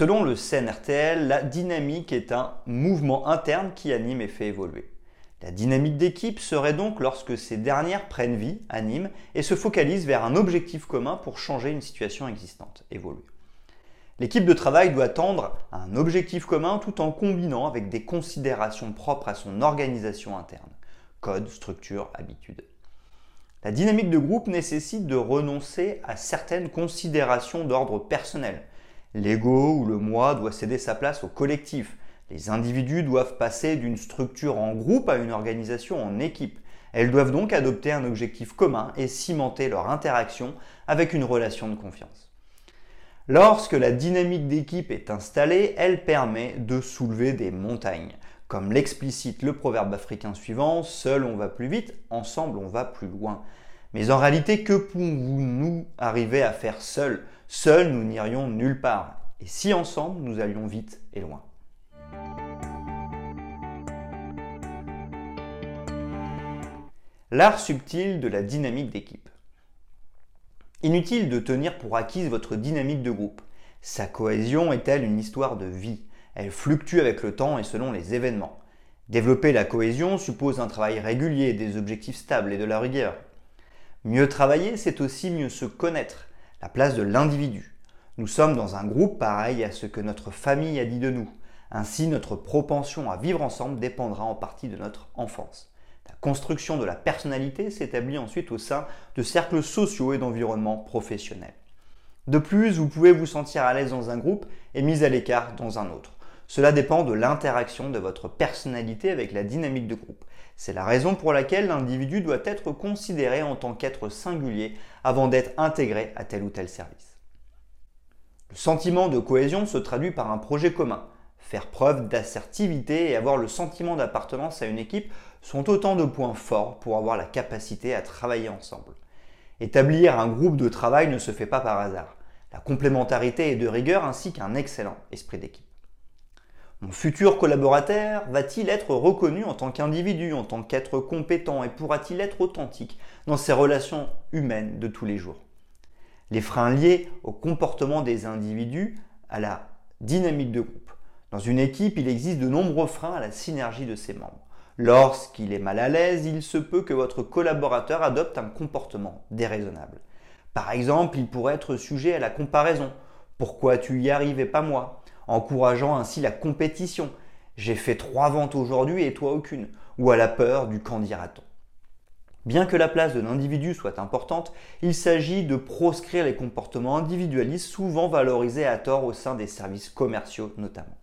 Selon le CNRTL, la dynamique est un mouvement interne qui anime et fait évoluer. La dynamique d'équipe serait donc lorsque ces dernières prennent vie, animent et se focalisent vers un objectif commun pour changer une situation existante, évoluer. L'équipe de travail doit tendre à un objectif commun tout en combinant avec des considérations propres à son organisation interne, code, structure, habitude. La dynamique de groupe nécessite de renoncer à certaines considérations d'ordre personnel. L'ego ou le moi doit céder sa place au collectif. Les individus doivent passer d'une structure en groupe à une organisation en équipe. Elles doivent donc adopter un objectif commun et cimenter leur interaction avec une relation de confiance. Lorsque la dynamique d'équipe est installée, elle permet de soulever des montagnes. Comme l'explicite le proverbe africain suivant, seul on va plus vite, ensemble on va plus loin. Mais en réalité, que pouvons-nous arriver à faire seul Seul, nous n'irions nulle part. Et si ensemble, nous allions vite et loin. L'art subtil de la dynamique d'équipe. Inutile de tenir pour acquise votre dynamique de groupe. Sa cohésion est-elle une histoire de vie? Elle fluctue avec le temps et selon les événements. Développer la cohésion suppose un travail régulier, des objectifs stables et de la rigueur. Mieux travailler, c'est aussi mieux se connaître, la place de l'individu. Nous sommes dans un groupe pareil à ce que notre famille a dit de nous. Ainsi, notre propension à vivre ensemble dépendra en partie de notre enfance construction de la personnalité s'établit ensuite au sein de cercles sociaux et d'environnements professionnels. De plus, vous pouvez vous sentir à l'aise dans un groupe et mis à l'écart dans un autre. Cela dépend de l'interaction de votre personnalité avec la dynamique de groupe. C'est la raison pour laquelle l'individu doit être considéré en tant qu'être singulier avant d'être intégré à tel ou tel service. Le sentiment de cohésion se traduit par un projet commun, Faire preuve d'assertivité et avoir le sentiment d'appartenance à une équipe sont autant de points forts pour avoir la capacité à travailler ensemble. Établir un groupe de travail ne se fait pas par hasard. La complémentarité est de rigueur ainsi qu'un excellent esprit d'équipe. Mon futur collaborateur va-t-il être reconnu en tant qu'individu, en tant qu'être compétent et pourra-t-il être authentique dans ses relations humaines de tous les jours? Les freins liés au comportement des individus, à la dynamique de groupe. Dans une équipe, il existe de nombreux freins à la synergie de ses membres. Lorsqu'il est mal à l'aise, il se peut que votre collaborateur adopte un comportement déraisonnable. Par exemple, il pourrait être sujet à la comparaison. Pourquoi tu y arrives et pas moi? Encourageant ainsi la compétition. J'ai fait trois ventes aujourd'hui et toi aucune. Ou à la peur du qu'en dira-t-on. Bien que la place de l'individu soit importante, il s'agit de proscrire les comportements individualistes souvent valorisés à tort au sein des services commerciaux notamment.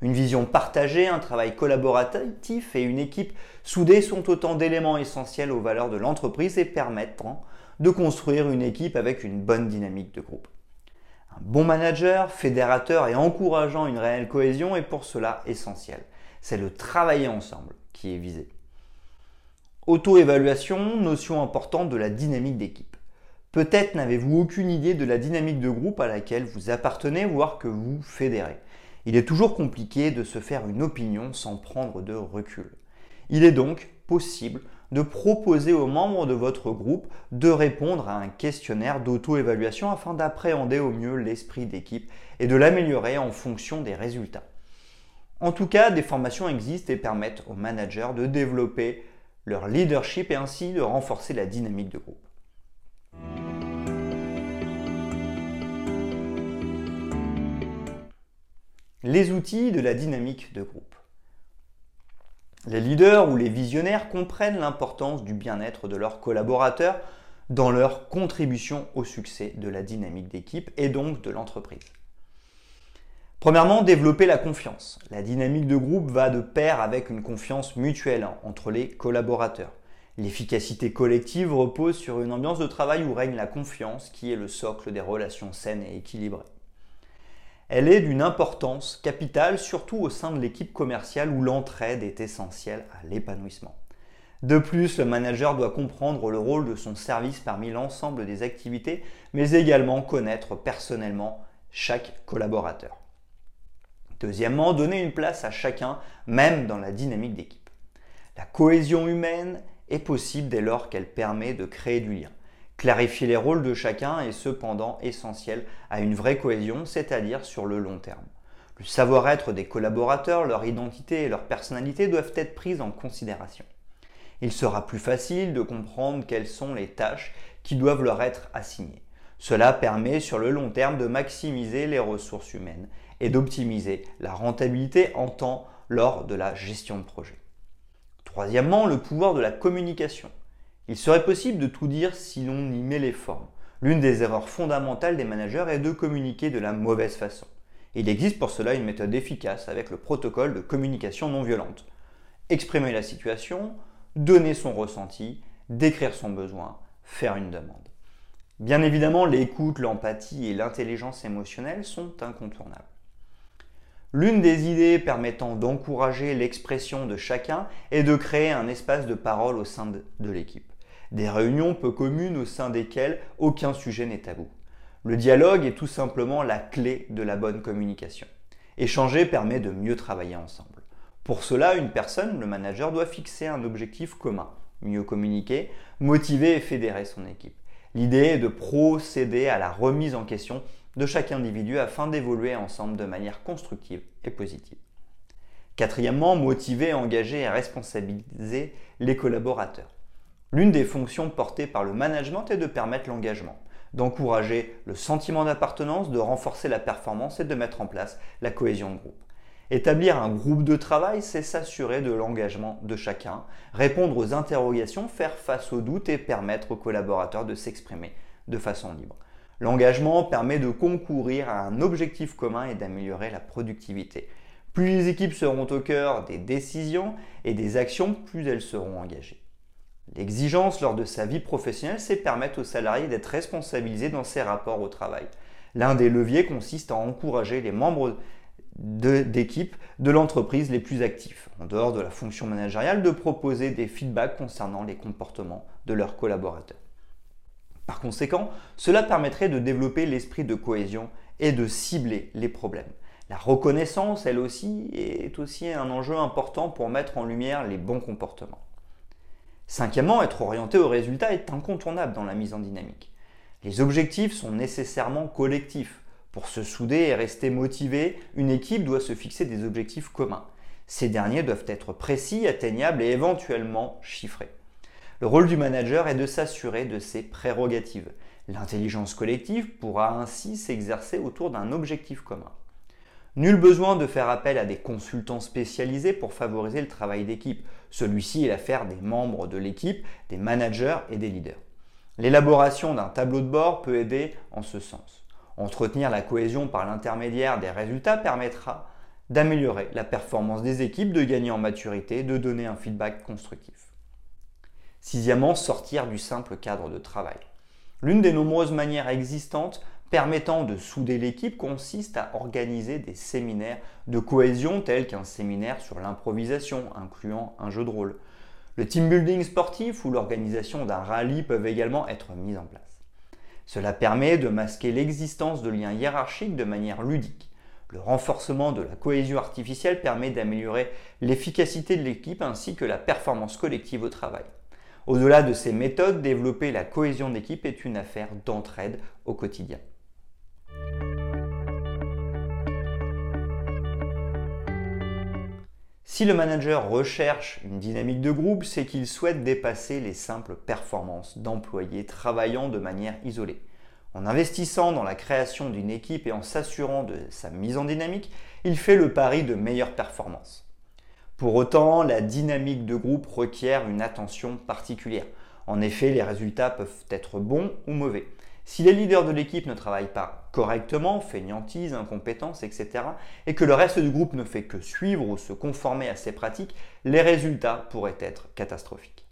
Une vision partagée, un travail collaboratif et une équipe soudée sont autant d'éléments essentiels aux valeurs de l'entreprise et permettent de construire une équipe avec une bonne dynamique de groupe. Un bon manager, fédérateur et encourageant une réelle cohésion est pour cela essentiel. C'est le travailler ensemble qui est visé. Auto-évaluation, notion importante de la dynamique d'équipe. Peut-être n'avez-vous aucune idée de la dynamique de groupe à laquelle vous appartenez, voire que vous fédérez il est toujours compliqué de se faire une opinion sans prendre de recul. Il est donc possible de proposer aux membres de votre groupe de répondre à un questionnaire d'auto-évaluation afin d'appréhender au mieux l'esprit d'équipe et de l'améliorer en fonction des résultats. En tout cas, des formations existent et permettent aux managers de développer leur leadership et ainsi de renforcer la dynamique de groupe. Les outils de la dynamique de groupe. Les leaders ou les visionnaires comprennent l'importance du bien-être de leurs collaborateurs dans leur contribution au succès de la dynamique d'équipe et donc de l'entreprise. Premièrement, développer la confiance. La dynamique de groupe va de pair avec une confiance mutuelle entre les collaborateurs. L'efficacité collective repose sur une ambiance de travail où règne la confiance qui est le socle des relations saines et équilibrées. Elle est d'une importance capitale, surtout au sein de l'équipe commerciale où l'entraide est essentielle à l'épanouissement. De plus, le manager doit comprendre le rôle de son service parmi l'ensemble des activités, mais également connaître personnellement chaque collaborateur. Deuxièmement, donner une place à chacun, même dans la dynamique d'équipe. La cohésion humaine est possible dès lors qu'elle permet de créer du lien. Clarifier les rôles de chacun est cependant essentiel à une vraie cohésion, c'est-à-dire sur le long terme. Le savoir-être des collaborateurs, leur identité et leur personnalité doivent être prises en considération. Il sera plus facile de comprendre quelles sont les tâches qui doivent leur être assignées. Cela permet sur le long terme de maximiser les ressources humaines et d'optimiser la rentabilité en temps lors de la gestion de projet. Troisièmement, le pouvoir de la communication. Il serait possible de tout dire si l'on y met les formes. L'une des erreurs fondamentales des managers est de communiquer de la mauvaise façon. Il existe pour cela une méthode efficace avec le protocole de communication non violente. Exprimer la situation, donner son ressenti, décrire son besoin, faire une demande. Bien évidemment, l'écoute, l'empathie et l'intelligence émotionnelle sont incontournables. L'une des idées permettant d'encourager l'expression de chacun est de créer un espace de parole au sein de l'équipe des réunions peu communes au sein desquelles aucun sujet n'est tabou. Le dialogue est tout simplement la clé de la bonne communication. Échanger permet de mieux travailler ensemble. Pour cela, une personne, le manager, doit fixer un objectif commun, mieux communiquer, motiver et fédérer son équipe. L'idée est de procéder à la remise en question de chaque individu afin d'évoluer ensemble de manière constructive et positive. Quatrièmement, motiver, engager et responsabiliser les collaborateurs. L'une des fonctions portées par le management est de permettre l'engagement, d'encourager le sentiment d'appartenance, de renforcer la performance et de mettre en place la cohésion de groupe. Établir un groupe de travail, c'est s'assurer de l'engagement de chacun, répondre aux interrogations, faire face aux doutes et permettre aux collaborateurs de s'exprimer de façon libre. L'engagement permet de concourir à un objectif commun et d'améliorer la productivité. Plus les équipes seront au cœur des décisions et des actions, plus elles seront engagées. L'exigence lors de sa vie professionnelle, c'est permettre aux salariés d'être responsabilisés dans ses rapports au travail. L'un des leviers consiste à encourager les membres d'équipe de, l'entreprise les plus actifs, en dehors de la fonction managériale, de proposer des feedbacks concernant les comportements de leurs collaborateurs. Par conséquent, cela permettrait de développer l'esprit de cohésion et de cibler les problèmes. La reconnaissance, elle aussi, est aussi un enjeu important pour mettre en lumière les bons comportements. Cinquièmement, être orienté au résultat est incontournable dans la mise en dynamique. Les objectifs sont nécessairement collectifs. Pour se souder et rester motivé, une équipe doit se fixer des objectifs communs. Ces derniers doivent être précis, atteignables et éventuellement chiffrés. Le rôle du manager est de s'assurer de ses prérogatives. L'intelligence collective pourra ainsi s'exercer autour d'un objectif commun. Nul besoin de faire appel à des consultants spécialisés pour favoriser le travail d'équipe. Celui-ci est l'affaire des membres de l'équipe, des managers et des leaders. L'élaboration d'un tableau de bord peut aider en ce sens. Entretenir la cohésion par l'intermédiaire des résultats permettra d'améliorer la performance des équipes, de gagner en maturité, de donner un feedback constructif. Sixièmement, sortir du simple cadre de travail. L'une des nombreuses manières existantes permettant de souder l'équipe consiste à organiser des séminaires de cohésion tels qu'un séminaire sur l'improvisation incluant un jeu de rôle. Le team building sportif ou l'organisation d'un rallye peuvent également être mis en place. Cela permet de masquer l'existence de liens hiérarchiques de manière ludique. Le renforcement de la cohésion artificielle permet d'améliorer l'efficacité de l'équipe ainsi que la performance collective au travail. Au-delà de ces méthodes, développer la cohésion d'équipe est une affaire d'entraide au quotidien. Si le manager recherche une dynamique de groupe, c'est qu'il souhaite dépasser les simples performances d'employés travaillant de manière isolée. En investissant dans la création d'une équipe et en s'assurant de sa mise en dynamique, il fait le pari de meilleures performances. Pour autant, la dynamique de groupe requiert une attention particulière. En effet, les résultats peuvent être bons ou mauvais. Si les leaders de l'équipe ne travaillent pas correctement, fainéantise, incompétence, etc., et que le reste du groupe ne fait que suivre ou se conformer à ces pratiques, les résultats pourraient être catastrophiques.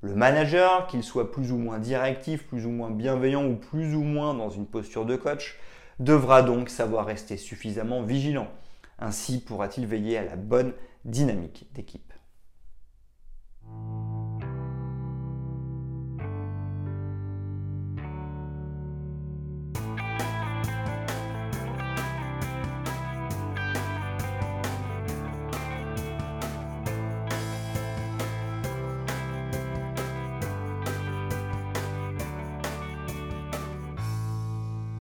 Le manager, qu'il soit plus ou moins directif, plus ou moins bienveillant ou plus ou moins dans une posture de coach, devra donc savoir rester suffisamment vigilant. Ainsi pourra-t-il veiller à la bonne dynamique d'équipe.